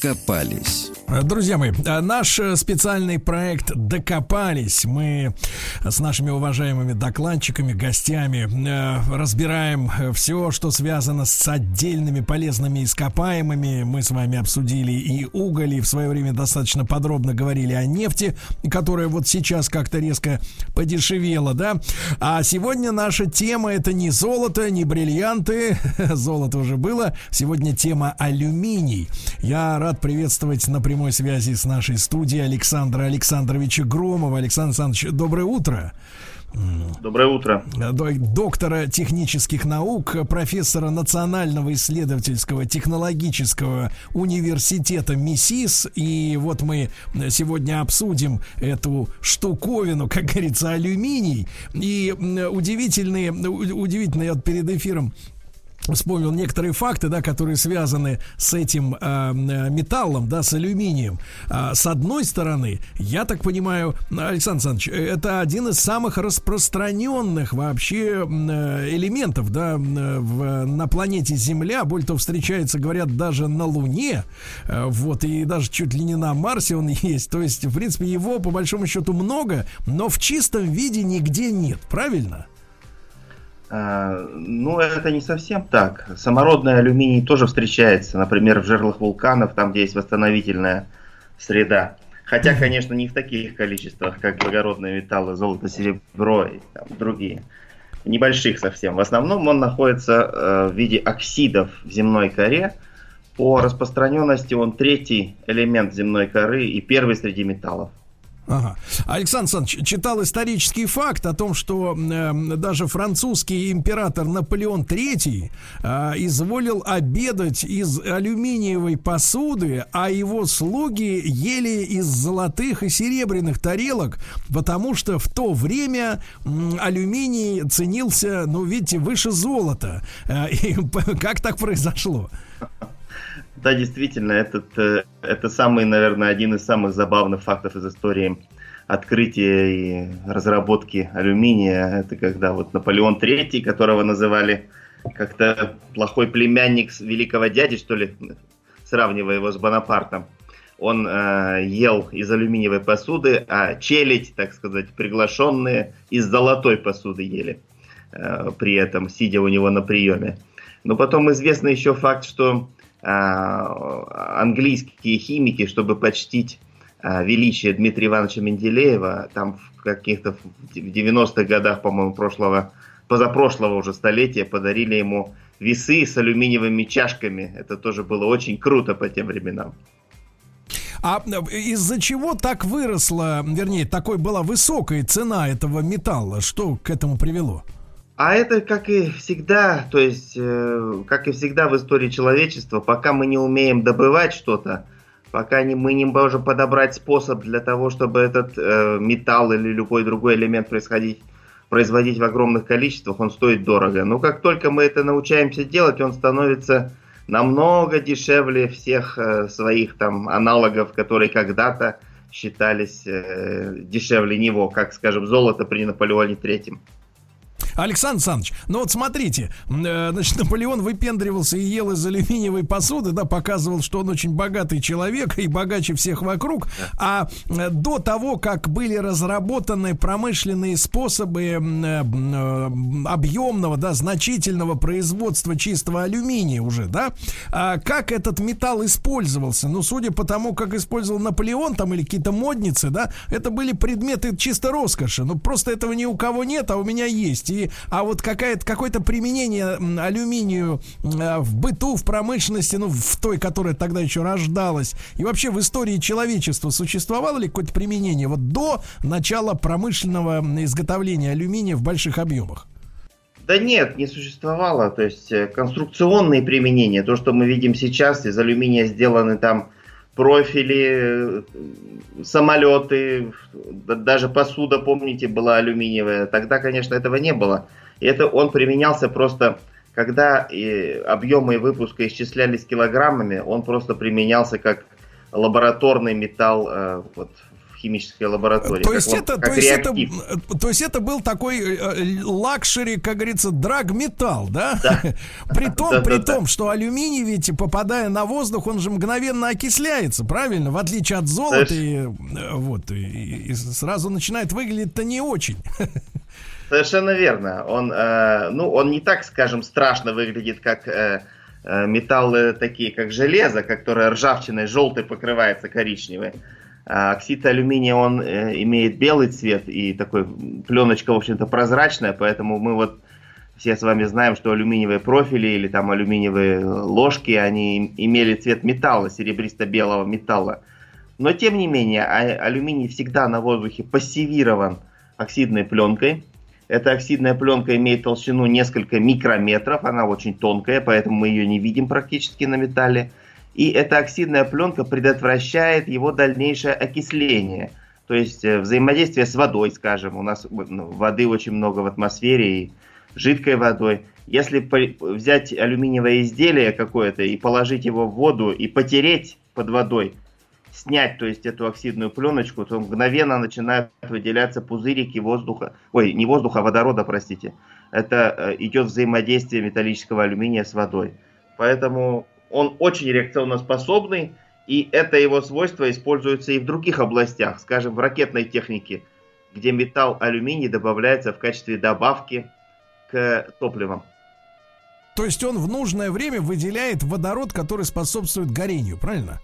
Докопались. Друзья мои, наш специальный проект «Докопались». Мы с нашими уважаемыми докладчиками, гостями э, разбираем все, что связано с отдельными полезными ископаемыми. Мы с вами обсудили и уголь, и в свое время достаточно подробно говорили о нефти, которая вот сейчас как-то резко подешевела, да? А сегодня наша тема это не золото, не бриллианты, золото уже было. Сегодня тема алюминий. Я рад приветствовать напрямую прямой связи с нашей студией Александра Александровича Громова. Александр Александрович, доброе утро. Доброе утро. Доктора технических наук, профессора Национального исследовательского технологического университета МИСИС. И вот мы сегодня обсудим эту штуковину, как говорится, алюминий. И удивительные, удивительные вот перед эфиром вспомнил некоторые факты, да, которые связаны с этим э, металлом, да, с алюминием. А, с одной стороны, я так понимаю, Александр Александрович, это один из самых распространенных вообще э, элементов, да, в, на планете Земля. Более того, встречается, говорят, даже на Луне, э, вот, и даже чуть ли не на Марсе он есть. То есть, в принципе, его по большому счету много, но в чистом виде нигде нет, правильно? А, ну, это не совсем так. Самородный алюминий тоже встречается, например, в жерлах вулканов, там, где есть восстановительная среда. Хотя, конечно, не в таких количествах, как благородные металлы, золото, серебро и там, другие. Небольших совсем. В основном он находится э, в виде оксидов в земной коре. По распространенности он третий элемент земной коры и первый среди металлов. Ага. Александр Александрович читал исторический факт о том, что э, даже французский император Наполеон III э, изволил обедать из алюминиевой посуды, а его слуги ели из золотых и серебряных тарелок, потому что в то время э, алюминий ценился, ну, видите, выше золота. Э, и, как так произошло? Да, действительно, этот, э, это самый, наверное, один из самых забавных фактов из истории открытия и разработки алюминия. Это когда вот Наполеон III, которого называли как-то плохой племянник великого дяди, что ли, сравнивая его с Бонапартом. Он э, ел из алюминиевой посуды, а челядь, так сказать, приглашенные из золотой посуды ели, э, при этом сидя у него на приеме. Но потом известный еще факт, что английские химики, чтобы почтить а, величие Дмитрия Ивановича Менделеева, там в каких-то в 90-х годах, по-моему, прошлого, позапрошлого уже столетия подарили ему весы с алюминиевыми чашками. Это тоже было очень круто по тем временам. А из-за чего так выросла, вернее, такой была высокая цена этого металла? Что к этому привело? А это, как и всегда, то есть, э, как и всегда в истории человечества, пока мы не умеем добывать что-то, пока не, мы не можем подобрать способ для того, чтобы этот э, металл или любой другой элемент происходить, производить в огромных количествах, он стоит дорого. Но как только мы это научаемся делать, он становится намного дешевле всех э, своих там аналогов, которые когда-то считались э, дешевле него, как, скажем, золото при Наполеоне Третьем. Александр Александрович, ну вот смотрите, э, значит, Наполеон выпендривался и ел из алюминиевой посуды, да, показывал, что он очень богатый человек и богаче всех вокруг. А э, до того, как были разработаны промышленные способы э, объемного, да, значительного производства чистого алюминия уже, да, а как этот металл использовался? Ну, судя по тому, как использовал Наполеон там или какие-то модницы, да, это были предметы чисто роскоши. Ну, просто этого ни у кого нет, а у меня есть. И а вот какое-то применение алюминию э, в быту, в промышленности, ну, в той, которая тогда еще рождалась, и вообще в истории человечества существовало ли какое-то применение вот до начала промышленного изготовления алюминия в больших объемах? Да нет, не существовало. То есть э, конструкционные применения, то, что мы видим сейчас, из алюминия сделаны там профили, самолеты, даже посуда, помните, была алюминиевая. Тогда, конечно, этого не было. И это он применялся просто, когда объемы выпуска исчислялись килограммами, он просто применялся как лабораторный металл э, вот, химической лаборатории. То есть, это, то, есть это, то есть это был такой э, э, luxury, как говорится, драгметалл, да? да. при том, да, при да, том, да. что алюминий ведь, попадая на воздух, он же мгновенно окисляется, правильно? В отличие от золота, и, э, вот, и, и сразу начинает выглядеть-то не очень. Совершенно верно. Он, э, ну, он не так, скажем, страшно выглядит, как э, металлы такие, как железо, которое ржавчиной желтой покрывается коричневой. А оксид алюминия, он э, имеет белый цвет и такой пленочка, в общем-то, прозрачная, поэтому мы вот все с вами знаем, что алюминиевые профили или там алюминиевые ложки, они имели цвет металла, серебристо-белого металла. Но тем не менее, а, алюминий всегда на воздухе пассивирован оксидной пленкой. Эта оксидная пленка имеет толщину несколько микрометров, она очень тонкая, поэтому мы ее не видим практически на металле. И эта оксидная пленка предотвращает его дальнейшее окисление. То есть э, взаимодействие с водой, скажем, у нас ну, воды очень много в атмосфере и жидкой водой. Если взять алюминиевое изделие какое-то и положить его в воду и потереть под водой, снять, то есть эту оксидную пленочку, то мгновенно начинают выделяться пузырики воздуха, ой, не воздуха, а водорода, простите. Это э, идет взаимодействие металлического алюминия с водой. Поэтому он очень реакционно способный, и это его свойство используется и в других областях, скажем, в ракетной технике, где металл алюминий добавляется в качестве добавки к топливам. То есть он в нужное время выделяет водород, который способствует горению, правильно?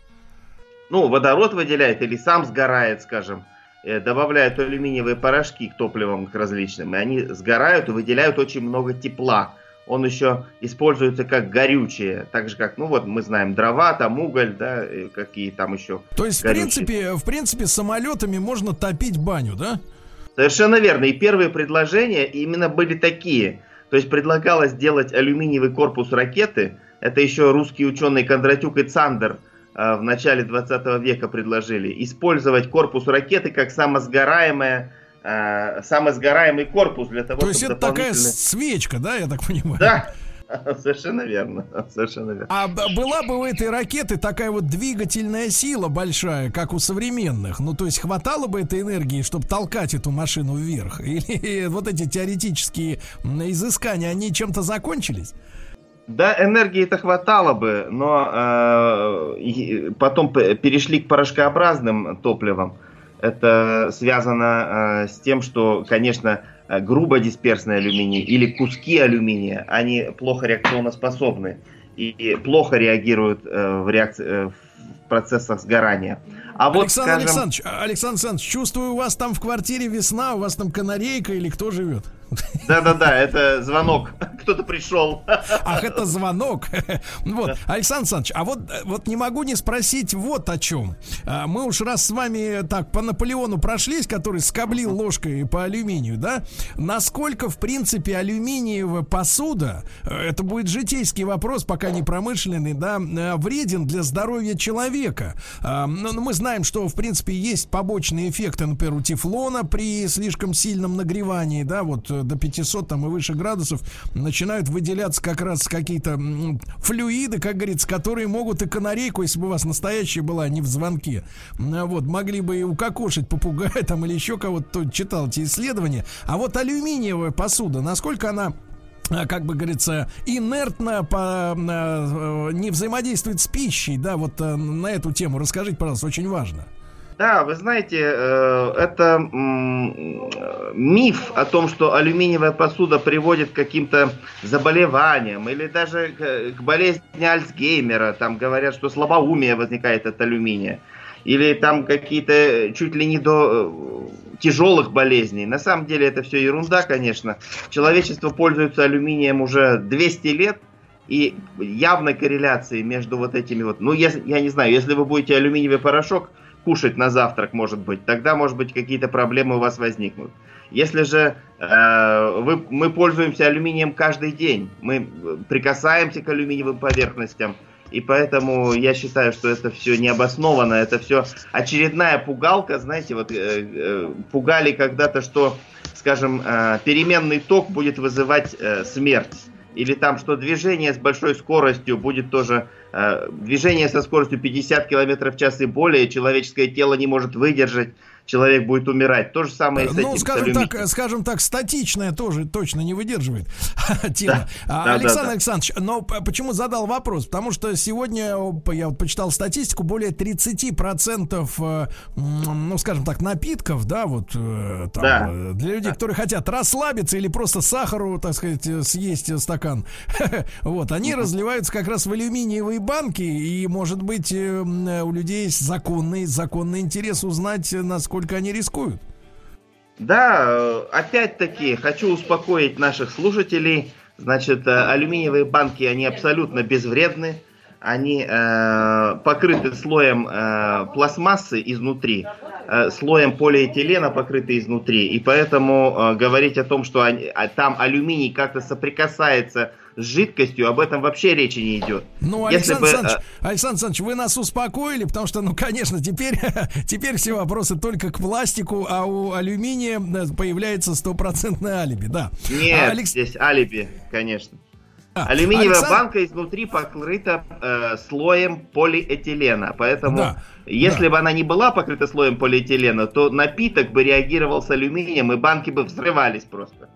Ну, водород выделяет или сам сгорает, скажем, э, добавляют алюминиевые порошки к топливам к различным, и они сгорают и выделяют очень много тепла он еще используется как горючее, так же как, ну вот мы знаем дрова, там уголь, да, какие там еще. То есть горючие. в принципе, в принципе самолетами можно топить баню, да? Совершенно верно. И первые предложения именно были такие. То есть предлагалось сделать алюминиевый корпус ракеты. Это еще русские ученые Кондратюк и Цандер э, в начале 20 века предложили. Использовать корпус ракеты как самосгораемое э, самосгораемый корпус для того, То есть это такая свечка, да, я так понимаю? Да, Совершенно верно. Совершенно верно. А была бы у этой ракеты такая вот двигательная сила большая, как у современных? Ну, то есть хватало бы этой энергии, чтобы толкать эту машину вверх? Или вот эти теоретические изыскания, они чем-то закончились? Да, энергии это хватало бы, но э, потом перешли к порошкообразным топливам. Это связано э, с тем, что, конечно, э, грубо дисперсный алюминий или куски алюминия, они плохо реакционно способны и плохо реагируют э, в, реакции, э, в процессах сгорания. А вот, Александр скажем... Александрович, Александр Александрович, чувствую, у вас там в квартире весна, у вас там канарейка или кто живет? Да-да-да, это звонок. Кто-то пришел. Ах, это звонок. Вот, Александр Александрович, а вот, вот не могу не спросить вот о чем. А, мы уж раз с вами так по Наполеону прошлись, который скоблил ложкой по алюминию, да? Насколько, в принципе, алюминиевая посуда, э, это будет житейский вопрос, пока не промышленный, да, э, вреден для здоровья человека. А, но мы знаем, что, в принципе, есть побочные эффекты, например, у тефлона при слишком сильном нагревании, да, вот э, до 500 там и выше градусов начинают выделяться как раз какие-то флюиды, как говорится, которые могут и канарейку, если бы у вас настоящая была, не в звонке, вот, могли бы и укокошить попугая там или еще кого-то, читал эти исследования. А вот алюминиевая посуда, насколько она а, как бы говорится, инертно по, э, не взаимодействует с пищей, да, вот э, на эту тему расскажите, пожалуйста, очень важно. Да, вы знаете, э, это миф о том, что алюминиевая посуда приводит к каким-то заболеваниям или даже к болезни Альцгеймера. Там говорят, что слабоумие возникает от алюминия. Или там какие-то чуть ли не до э, тяжелых болезней. На самом деле это все ерунда, конечно. Человечество пользуется алюминием уже 200 лет. И явной корреляции между вот этими вот... Ну, я, я не знаю, если вы будете алюминиевый порошок кушать на завтрак, может быть, тогда, может быть, какие-то проблемы у вас возникнут. Если же э, вы, мы пользуемся алюминием каждый день, мы прикасаемся к алюминиевым поверхностям, И поэтому я считаю, что это все необоснованно, это все очередная пугалка, знаете, вот э, э, пугали когда-то, что, скажем, э, переменный ток будет вызывать э, смерть. Или там, что движение с большой скоростью будет тоже... Э, движение со скоростью 50 км в час и более человеческое тело не может выдержать человек будет умирать. То же самое и с Ну, этим, скажем так, скажем так, статичная тоже точно не выдерживает тема. Да, А, да, Александр да, да. Александрович, но почему задал вопрос? Потому что сегодня п- я вот почитал статистику, более 30% э, ну, скажем так, напитков, да, вот э, там, Да. э, для людей, которые хотят расслабиться или просто сахару, так сказать, э, съесть э, стакан, вот, они разливаются как раз в алюминиевые банки, и, может быть, э, э, у людей есть законный, законный интерес узнать, э, насколько они рискуют. Да, э, опять-таки хочу успокоить наших слушателей. Значит, э, алюминиевые банки, они абсолютно безвредны. Они э, покрыты слоем э, пластмассы изнутри, э, слоем полиэтилена покрыты изнутри. И поэтому э, говорить о том, что они- а там алюминий как-то соприкасается жидкостью, об этом вообще речи не идет. Ну, Александр бы, Александрович, э, Александр Александрович, вы нас успокоили, потому что, ну, конечно, теперь, теперь все вопросы только к пластику, а у алюминия э, появляется стопроцентное алиби, да. Нет, А, Алекс- здесь алиби, конечно. а, Алюминиевая Александр- банка изнутри покрыта э, слоем полиэтилена, поэтому Да, если да. бы она не была покрыта слоем полиэтилена, то напиток бы реагировал с алюминием и банки бы взрывались просто.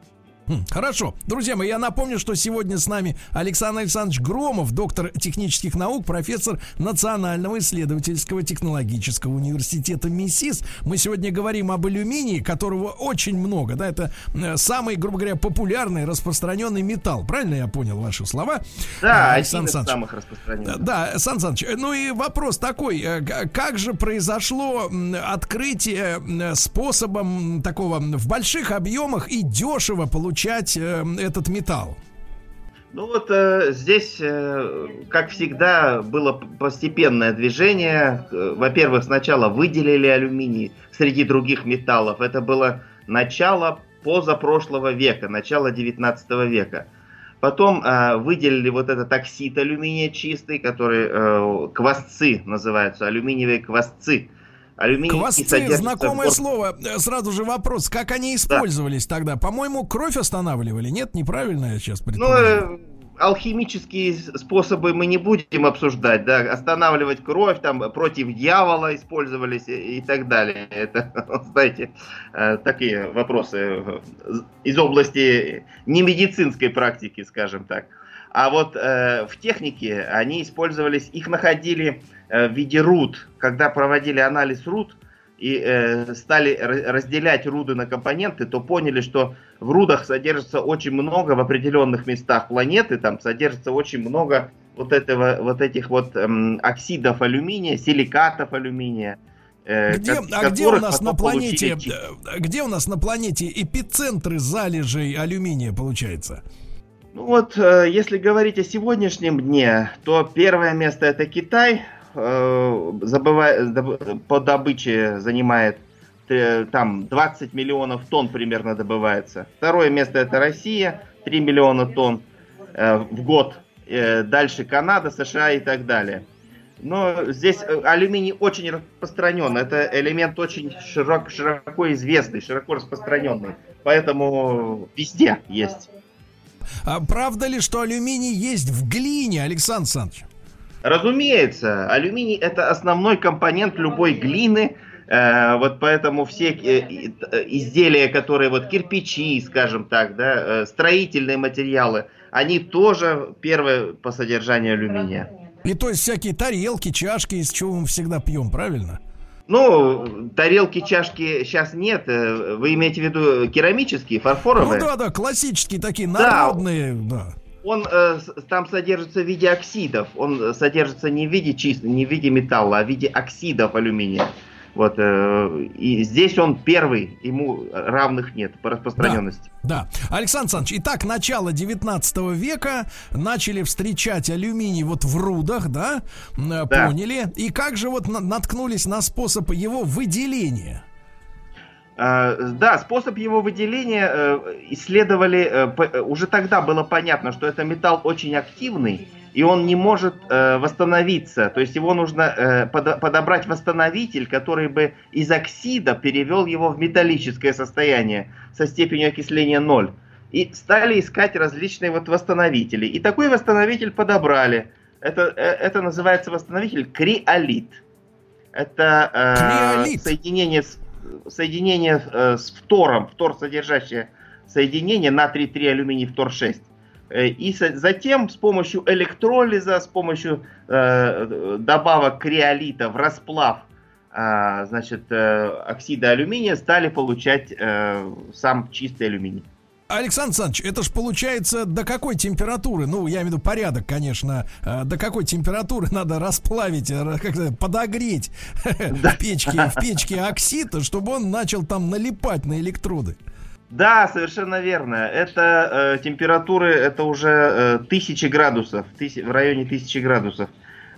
Хорошо. Друзья мои, я напомню, что сегодня с нами Александр Александрович Громов, доктор технических наук, профессор Национального исследовательского технологического университета МИСИС. Мы сегодня говорим об алюминии, которого очень много. Да, это э, самый, грубо говоря, популярный, распространенный металл. Правильно я понял ваши слова? Да, Э, один из самых распространенных. Да, Сан Саныч, ну и вопрос такой, э, как же произошло открытие способом такого в больших объемах и дешево получать э, этот металл? Ну вот э, здесь, э, как всегда, было постепенное движение. Э, Во-первых, сначала выделили алюминий среди других металлов. Это было начало позапрошлого века, начало 19 века. Потом э, выделили вот этот оксид алюминия чистый, который э, квасцы называются, алюминиевые квасцы. Алюминий в знакомое слово. Э, Сразу же вопрос, как они использовались тогда? По-моему, кровь останавливали, нет? Неправильно я сейчас Ну, предполагаю. э, алхимические способы мы не будем обсуждать, да, останавливать кровь, там, против дьявола использовались и, и так далее. Это, знаете, э, такие вопросы из области немедицинской практики, скажем так. А вот э, в технике они использовались, их находили э, в виде руд, когда проводили анализ руд и э, стали ра- разделять руды на компоненты, то поняли, что в рудах содержится очень много в определенных местах планеты, там содержится очень много вот этого, вот этих вот эм, оксидов алюминия, силикатов алюминия. э, Где, а где у нас на планете, получили э, где у нас на планете эпицентры залежей алюминия получается? Ну вот, э, если говорить о сегодняшнем дне, то первое место это Китай, э, забыва- доб- по добыче занимает э, там 20 миллионов тонн примерно добывается. Второе место это Россия, 3 миллиона тонн э, в год. Дальше Канада, США и так далее. Но здесь алюминий очень распространен. Это элемент очень широк- широко известный, широко распространенный. Поэтому везде есть. А правда ли, что алюминий есть в глине, Александр Александрович? Разумеется, алюминий это основной компонент любой глины. Э, вот поэтому все э, э, изделия, которые вот кирпичи, скажем так, да, строительные материалы, они тоже первые по содержанию алюминия. И то есть всякие тарелки, чашки, из чего мы всегда пьем, правильно? Ну, тарелки, чашки сейчас нет. Вы имеете в виду керамические, фарфоровые? Ну да, да, классические такие, Да. народные, да. Он э, там содержится в виде оксидов. Он э, содержится не в виде чистого, не в виде металла, а в виде оксидов алюминия. Вот, э, и здесь он первый, ему равных нет по распространенности. Да. Александр Александрович, итак, начало 19 века начали встречать алюминий вот в рудах, да? Э, Да. Поняли. И как же вот на- наткнулись на способ его выделения? Э, да, способ его выделения э, исследовали, э, э, уже тогда было понятно, что это металл очень активный, и он не может восстановиться. То есть его нужно под, подобрать восстановитель, который бы из оксида перевел его в металлическое состояние со степенью окисления 0. И стали искать различные вот восстановители. И такой восстановитель подобрали. Это, это называется восстановитель криолит. Это э, соединение, с, соединение э, с фтором, фтор содержащее соединение натрий 3 алюминий фтор 6. Э, и затем с помощью электролиза, с помощью э, добавок криолита в расплав э, значит, э, оксида алюминия стали получать э, сам чистый алюминий. Александр Александрович, это ж получается до какой температуры, ну, я имею в виду порядок, конечно, э, до какой температуры надо расплавить, э, как подогреть в печке, в печке оксид, чтобы он начал там налипать на электроды? Да, совершенно верно. Это э, температуры, это уже э, тысячи градусов, тысяч, в районе тысячи градусов.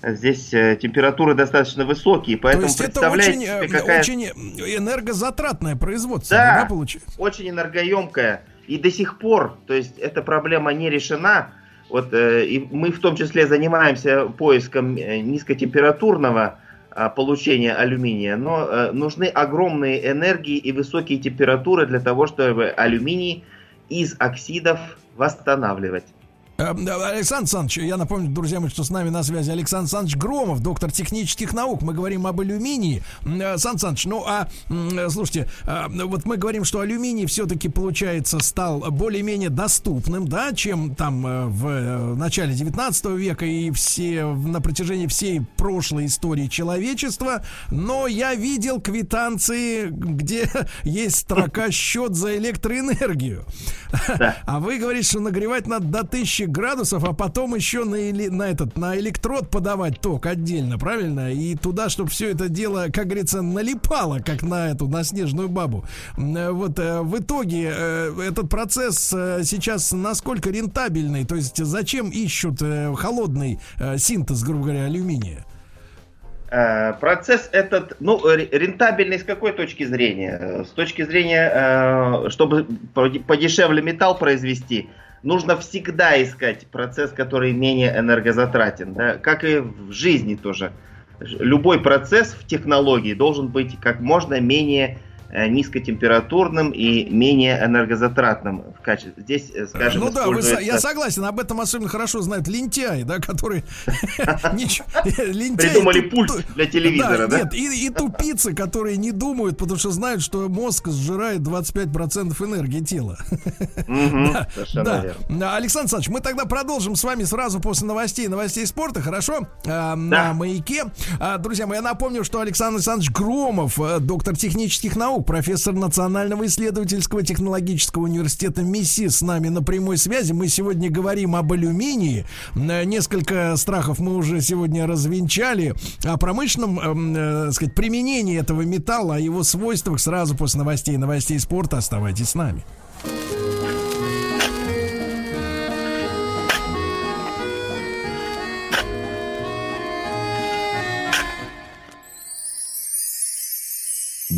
Здесь э, температуры достаточно высокие, поэтому То есть это очень, э, какая... очень энергозатратное производство, да, да, получается? очень энергоемкое. И до сих пор, то есть эта проблема не решена. Вот, э, и мы в том числе занимаемся поиском э, низкотемпературного а, получения алюминия, но э, нужны огромные энергии и высокие температуры для того, чтобы алюминий из оксидов восстанавливать. Эм, Александр Александрович, я напомню, друзья мои, что с нами на связи Александр Александрович Громов, доктор технических наук. Мы говорим об алюминии. Александр Александрович, ну а, слушайте, а, вот мы говорим, что алюминий все-таки, получается, стал более-менее доступным, да, чем там э, в э, начале 19 века и все на протяжении всей прошлой истории человечества. Но я видел квитанции, где есть строка счет за электроэнергию. Да. А вы говорите, что нагревать надо до 1000 градусов, а потом еще на, на этот на электрод подавать ток отдельно, правильно? И туда, чтобы все это дело, как говорится, налипало, как на эту на снежную бабу. Э, вот э, в итоге э, этот процесс сейчас насколько рентабельный? То есть зачем ищут холодный синтез, грубо говоря, алюминия? Процесс этот, ну, рентабельный с какой точки зрения? С точки зрения, чтобы подешевле металл произвести, нужно всегда искать процесс, который менее энергозатратен, да, как и в жизни тоже. Любой процесс в технологии должен быть как можно менее Э, низкотемпературным и менее энергозатратным в качестве. Здесь, э, скажем, Ну да, используется... вы, я согласен, об этом особенно хорошо знают лентяи, да, которые придумали пульт для телевизора, да? Нет, и тупицы, которые не думают, потому что знают, что мозг сжирает 25% энергии тела. Да, Александр Александрович, мы тогда продолжим с вами сразу после новостей, новостей спорта, хорошо? А, на маяке. А, друзья мои, я напомню, что Александр Александрович Громов, э, доктор технических наук, профессор Национального исследовательского технологического университета МИСИ с нами на прямой связи. Мы сегодня говорим об алюминии. Э, несколько страхов мы уже сегодня развенчали. О промышленном, э, э, сказать, применении этого металла, о его свойствах сразу после новостей новостей спорта. Оставайтесь с нами.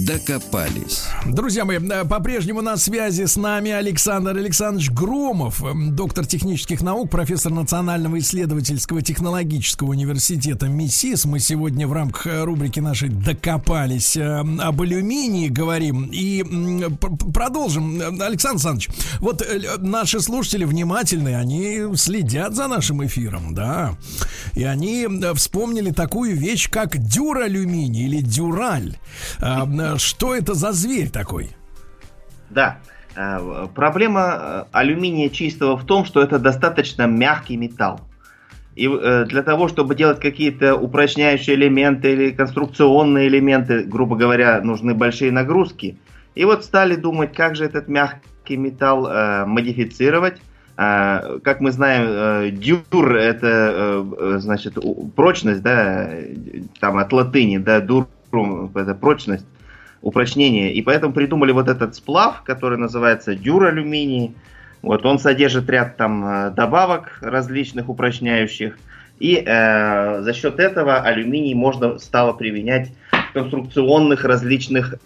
Докопались. Друзья мои, э, по-прежнему на связи с нами Александр Александрович Громов, эм, доктор технических наук, профессор Национального исследовательского технологического университета МИСИС. Мы сегодня в рамках э, рубрики нашей «Докопались» об алюминии говорим. И продолжим. Александр Александрович, вот э, наши слушатели внимательные, они следят за нашим эфиром, да. И они вспомнили такую вещь, как дюралюминий или дюраль что это за зверь такой? Да. Э, проблема э, алюминия чистого в том, что это достаточно мягкий металл. И э, для того, чтобы делать какие-то упрочняющие элементы или конструкционные элементы, грубо говоря, нужны большие нагрузки. И вот стали думать, как же этот мягкий металл э, модифицировать. Э, как мы знаем, э, дюр это э, значит прочность, да, там от латыни, да, дур это прочность упрочнение. И поэтому придумали вот этот сплав, который называется дюралюминий. Вот он содержит ряд там э, добавок различных упрочняющих. И э, за счет этого алюминий можно стало применять в конструкционных различных э,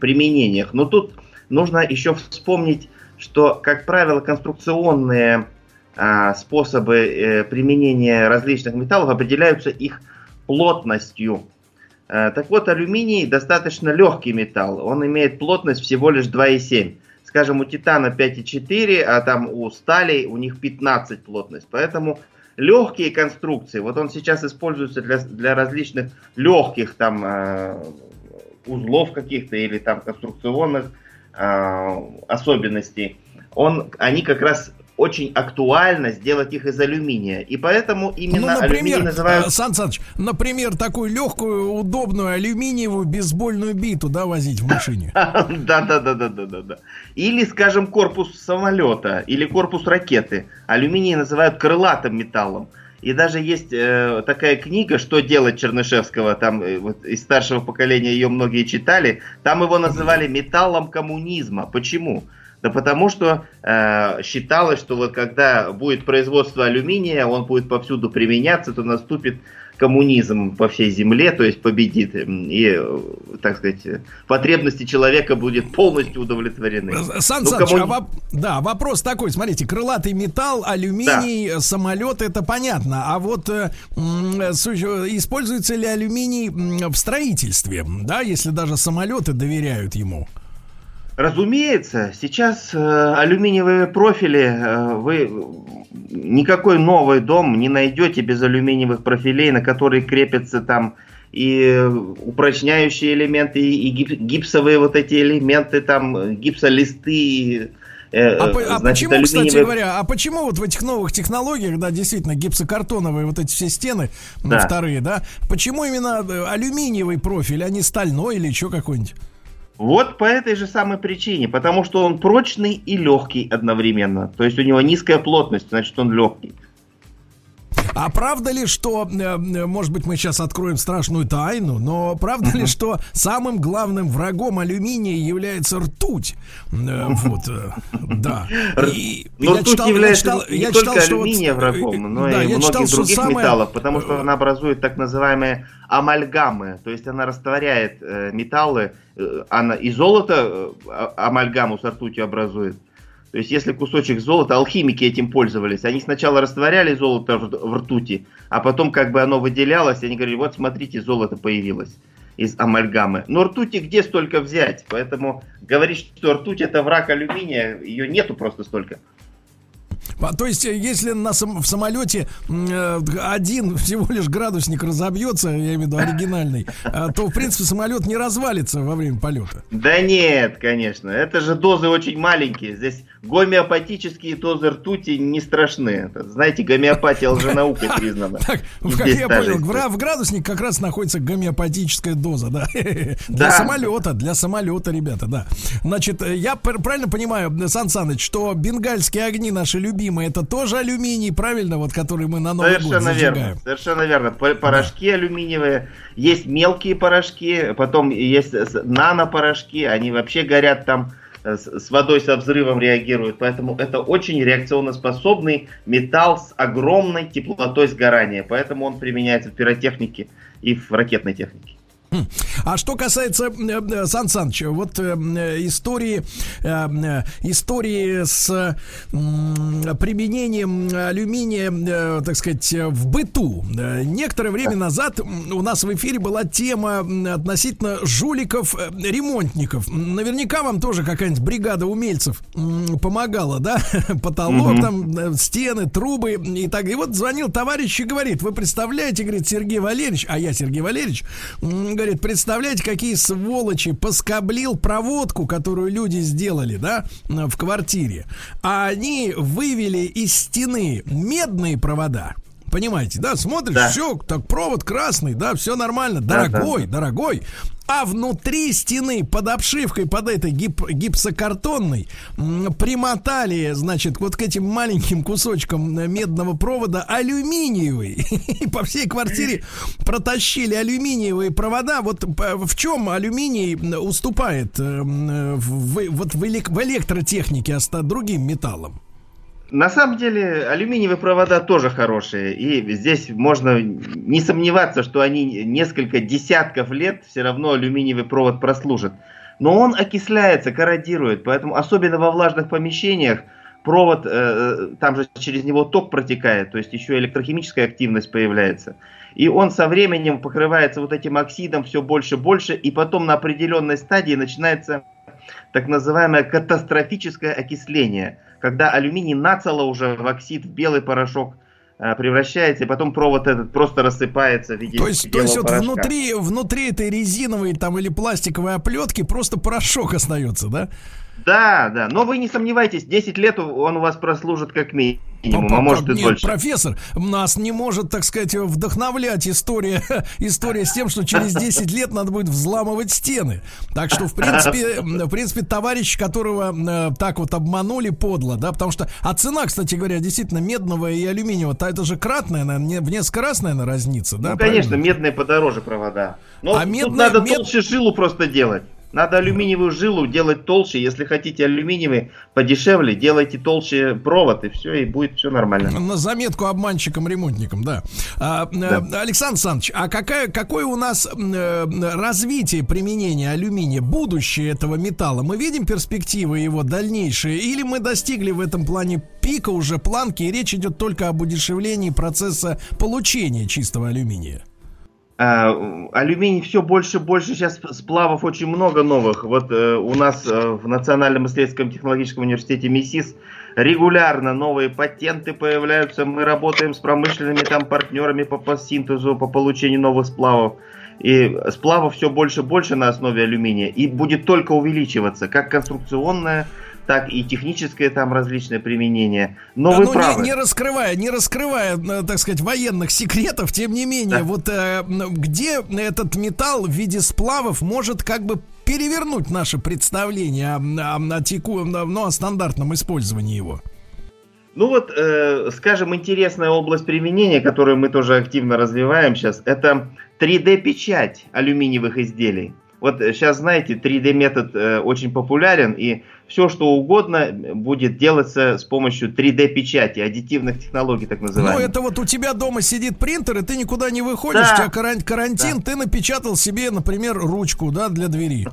применениях. Но тут нужно еще вспомнить, что, как правило, конструкционные а, способы э, применения различных металлов определяются их плотностью. А, так вот, алюминий достаточно легкий металл. Он имеет плотность всего лишь 2,7. Скажем, у титана 5,4, а там у стали у них 15 плотность. Поэтому легкие конструкции, вот он сейчас используется для, для различных легких там э, узлов каких-то или там конструкционных э, особенностей, он, они как раз очень актуально сделать их из алюминия. И поэтому именно ну, например, алюминий называют... Э, Сан Саныч, например, такую легкую, удобную алюминиевую бейсбольную биту, да, возить в машине? Да-да-да-да-да-да. Или, скажем, корпус самолета, или корпус ракеты. Алюминий называют крылатым металлом. И даже есть э, такая книга, что делать Чернышевского, там э, вот, из старшего поколения ее многие читали. Там его называли металлом коммунизма. Почему? Да потому что э, считалось, что вот когда будет производство алюминия, он будет повсюду применяться, то наступит коммунизм по всей земле, то есть победит, и, так сказать, потребности человека будет полностью удовлетворены. Сан ну, Саныч, коммуни... а воп... да, вопрос такой, смотрите, крылатый металл, алюминий, да. самолет, это понятно, а вот э, используется ли алюминий в строительстве, да, если даже самолеты доверяют ему? Разумеется, сейчас э, алюминиевые профили, э, вы никакой новый дом не найдете без алюминиевых профилей, на которые крепятся там и упрочняющие элементы, и гипсовые вот эти элементы, там гипсолисты. Э, а, а значит, почему, алюминиевые... кстати говоря, а почему вот в этих новых технологиях, да, действительно, гипсокартоновые вот эти все стены, да. вторые, да, почему именно э, алюминиевый профиль, а не стальной или еще какой-нибудь? Вот по этой же самой причине, потому что он прочный и легкий одновременно. То есть у него низкая плотность, значит он легкий. А правда ли, что, э, э, может быть, мы сейчас откроем страшную тайну, но правда uh-huh. ли, что самым главным врагом алюминия является ртуть? Э, вот, да. И но ртуть читал, является я читал, не я только читал, алюминия врагом, но да, и многих читал, других самое... металлов, потому что она образует так называемые амальгамы, то есть она растворяет металлы, она и золото а, амальгаму с ртутью образует, то есть, если кусочек золота, алхимики этим пользовались, они сначала растворяли золото в ртути, а потом как бы оно выделялось, и они говорили, вот смотрите, золото появилось из амальгамы. Но ртути где столько взять? Поэтому говорить, что ртуть это враг алюминия, ее нету просто столько. То есть, э, если на сам, в самолете э, один всего лишь градусник разобьется, я имею в виду оригинальный, э, то, в принципе, самолет не развалится во время полета. Да нет, конечно. Это же дозы очень маленькие. Здесь гомеопатические дозы ртути не страшны. Знаете, гомеопатия лженаука признана. Так, как я понял, в, градусник как раз находится гомеопатическая доза, да? Для самолета, для самолета, ребята, да. Значит, э, я правильно понимаю, Сан Саныч, что бенгальские огни наши любимые, это тоже алюминий, правильно, вот который мы на Новый Совершенно год зажигаем? Верно, совершенно верно. Порошки да. алюминиевые, есть мелкие порошки, потом есть нанопорошки, они вообще горят там Э, с водой со взрывом реагируют. Поэтому это очень реакционно-способный металл с огромной теплотой сгорания. Поэтому он применяется в пиротехнике и в ракетной технике. Хм. А что касается, э, э, Сан Саныч, вот э, истории, истории с применением алюминия, так сказать, в быту. Некоторое время назад у нас в эфире была тема относительно жуликов-ремонтников. Наверняка вам тоже какая-нибудь бригада умельцев помогала, да? Потолок, там, стены, трубы и так. И вот звонил товарищ и говорит, вы представляете, говорит, Сергей Валерьевич, а я Сергей Валерьевич, говорит, представляете, какие сволочи поскоблил проводку, которую люди сделали, да, в квартире. А они вывели из стены медные провода. Понимаете, да, смотришь, да. все, так провод красный, да, все нормально, дорогой, да, да. дорогой а внутри стены под обшивкой, под этой гип гипсокартонной, примотали, значит, вот к этим маленьким кусочкам медного провода алюминиевый. И по всей квартире протащили алюминиевые провода. Вот в чем алюминий уступает э, в, вот в электротехнике другим металлам? На самом деле алюминиевые провода тоже хорошие, и здесь можно не сомневаться, что они несколько десятков лет все равно алюминиевый провод прослужат. Но он окисляется, корродирует, поэтому особенно во влажных помещениях провод, э, там же через него ток протекает, то есть еще электрохимическая активность появляется. И он со временем покрывается вот этим оксидом все больше и больше, и потом на определенной стадии начинается так называемое катастрофическое окисление, когда алюминий нацело уже в оксид, в белый порошок, Э, превращается, и потом провод этот просто рассыпается в виде То есть, то есть вот внутри, внутри этой резиновой там или пластиковой оплетки просто порошок остается, да? Да, да, но вы не сомневайтесь, 10 лет он у вас прослужит как минимум минимум, а может и Нет, дольше. профессор, нас не может, так сказать, вдохновлять история, история с тем, что через 10 лет надо будет взламывать стены. Так что, в принципе, в принципе, товарищ, которого э, так вот обманули подло, да, потому что, а цена, кстати говоря, действительно медного и алюминиевого, то это же кратная, наверное, в несколько раз, наверное, разница, да? Ну, конечно, правильно? медные подороже провода. Но а медные, надо мед... толще жилу просто делать. Надо алюминиевую жилу делать толще. Если хотите алюминиевый подешевле, делайте толще провод, и все, и будет все нормально. На заметку обманщикам-ремонтникам, да. А, э, да. Александр Александрович, а какая, какое у нас э, развитие применения алюминия, будущее этого металла? Мы видим перспективы его дальнейшие, или мы достигли в этом плане пика уже планки, и речь идет только об удешевлении процесса получения чистого алюминия? А, алюминий все больше и больше, сейчас сплавов очень много новых. Вот э, у нас э, в Национальном исследовательском технологическом университете МИСИС регулярно новые патенты появляются. Мы работаем с промышленными там партнерами по, по синтезу, по получению новых сплавов. И сплавов все больше и больше на основе алюминия. И будет только увеличиваться, как конструкционная так и техническое там различное применение. Но да, вы ну, правы. Не, не раскрывая, не раскрывая, э, так сказать, военных секретов, тем не менее, да. вот э, где этот металл в виде сплавов может как бы перевернуть наше представление о, о, о, теку, ну, о стандартном использовании его? Ну вот, э, скажем, интересная область применения, которую мы тоже активно развиваем сейчас, это 3D-печать алюминиевых изделий. Вот сейчас, знаете, 3D метод э, очень популярен, и все, что угодно будет делаться с помощью 3D-печати, аддитивных технологий, так называемых. Ну, это вот у тебя дома сидит принтер, и ты никуда не выходишь, да. у тебя карантин, да. ты напечатал себе, например, ручку, да, для двери.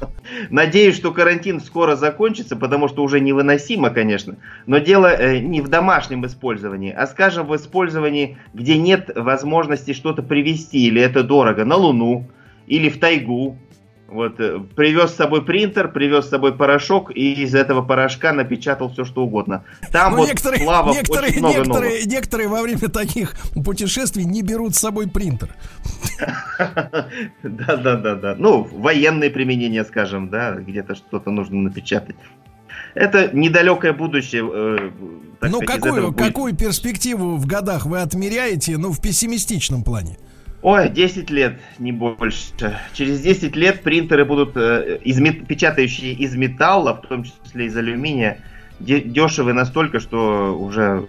Надеюсь, что карантин скоро закончится, потому что уже невыносимо, конечно. Но дело э, не в домашнем использовании, а, скажем, в использовании, где нет возможности что-то привезти, или это дорого, на Луну, или в тайгу, вот, э, привез с собой принтер, привез с собой порошок и из этого порошка напечатал все, что угодно. Там ну, вот некоторые, плавов некоторые, очень много некоторые, новых. некоторые во время таких путешествий не берут с собой принтер. Да, да, да, да. Ну, военные применения, скажем, да, где-то что-то нужно напечатать. Это недалекое будущее. Э, ну, какую, какую перспективу в годах вы отмеряете, ну, в пессимистичном плане? Ой, 10 лет, не больше. Через 10 лет принтеры будут э, из, печатающие из металла, в том числе из алюминия, дешевы настолько, что уже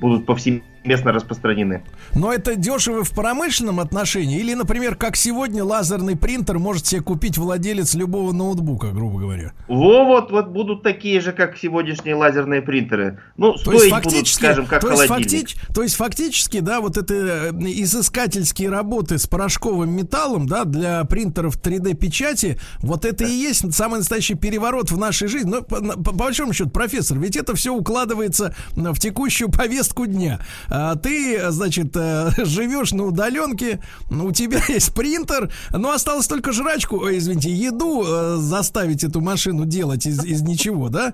будут повсеместно распространены. Но это дешево в промышленном отношении? Или, например, как сегодня лазерный принтер может себе купить владелец любого ноутбука, грубо говоря? Во, вот, вот будут такие же, как сегодняшние лазерные принтеры. Ну, то стоить фактически, будут, скажем, как то холодильник. Есть факти, то есть фактически, да, вот это э, изыскательские работы с порошковым металлом, да, для принтеров 3D-печати, вот это да. и есть самый настоящий переворот в нашей жизни. Но по, по большому счету, профессор, ведь это все укладывается в текущую повестку дня. А ты, значит, э, живешь на удаленке, у тебя есть принтер, но осталось только жрачку, ой, извините, еду э, заставить эту машину делать из, из ничего, да?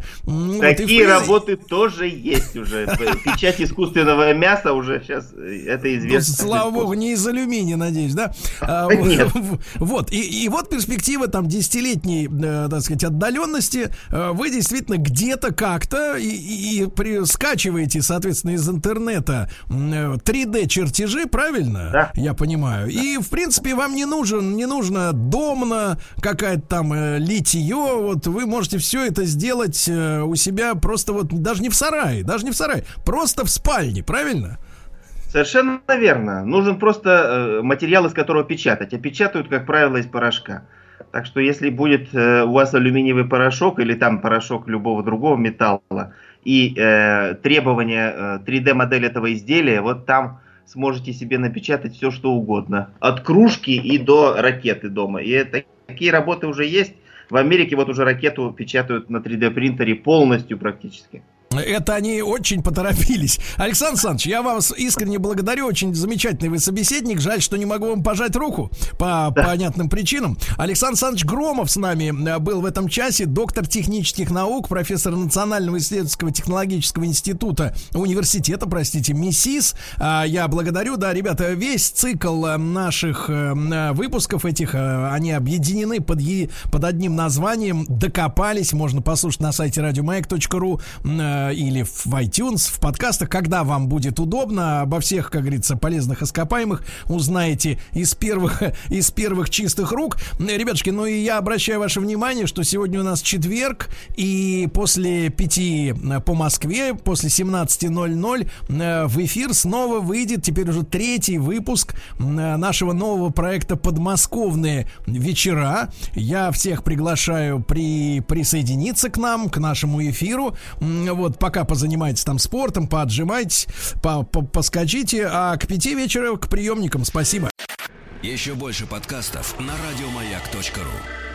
Такие вот, работы тоже есть уже. Печать искусственного мяса уже сейчас, э, это ну, известно. Ну, слава богу, не из алюминия, надеюсь, да? А, Нет. Вот, и, и вот перспектива там десятилетней, так сказать, отдаленности. Вы действительно где-то как как-то и, и, и при, скачиваете, соответственно, из интернета 3D чертежи, правильно? Да. Я понимаю. И, в принципе, вам не нужен, не нужно домна, какая-то там э, литье. Вот вы можете все это сделать э, у себя просто вот даже не в сарае, даже не в сарае, просто в спальне, правильно? Совершенно верно. Нужен просто э, материал, из которого печатать. А печатают, как правило, из порошка. Так что если будет э, у вас алюминиевый порошок или там порошок любого другого металла и э, требования э, 3D модели этого изделия, вот там сможете себе напечатать все, что угодно. От кружки и до ракеты дома. И это, такие работы уже есть. В Америке вот уже ракету печатают на 3D принтере полностью практически. Это они очень поторопились. Александр Александрович, я вас искренне благодарю. Очень замечательный вы собеседник. Жаль, что не могу вам пожать руку по да. понятным причинам. Александр Александрович Громов с нами э, был в этом часе. Доктор технических наук, профессор Национального исследовательского технологического института университета, простите, МИСИС. А, я благодарю. Да, ребята, весь цикл э, наших э, выпусков этих, они объединены под, под одним названием «Докопались». Можно послушать на сайте радиомаяк.ру или в iTunes, в подкастах, когда вам будет удобно. Обо всех, как говорится, полезных ископаемых узнаете из первых, из первых чистых рук. Ребятушки, ну и я обращаю ваше внимание, что сегодня у нас четверг, и после пяти э, по Москве, после 17.00 э, в эфир снова выйдет теперь уже третий выпуск э, нашего нового проекта «Подмосковные вечера». Я всех приглашаю при, присоединиться к нам, к нашему эфиру. Вот, пока позанимайтесь там спортом, поотжимайтесь, по -по поскочите, а к пяти вечера к приемникам. Спасибо. Еще больше подкастов на радиомаяк.ру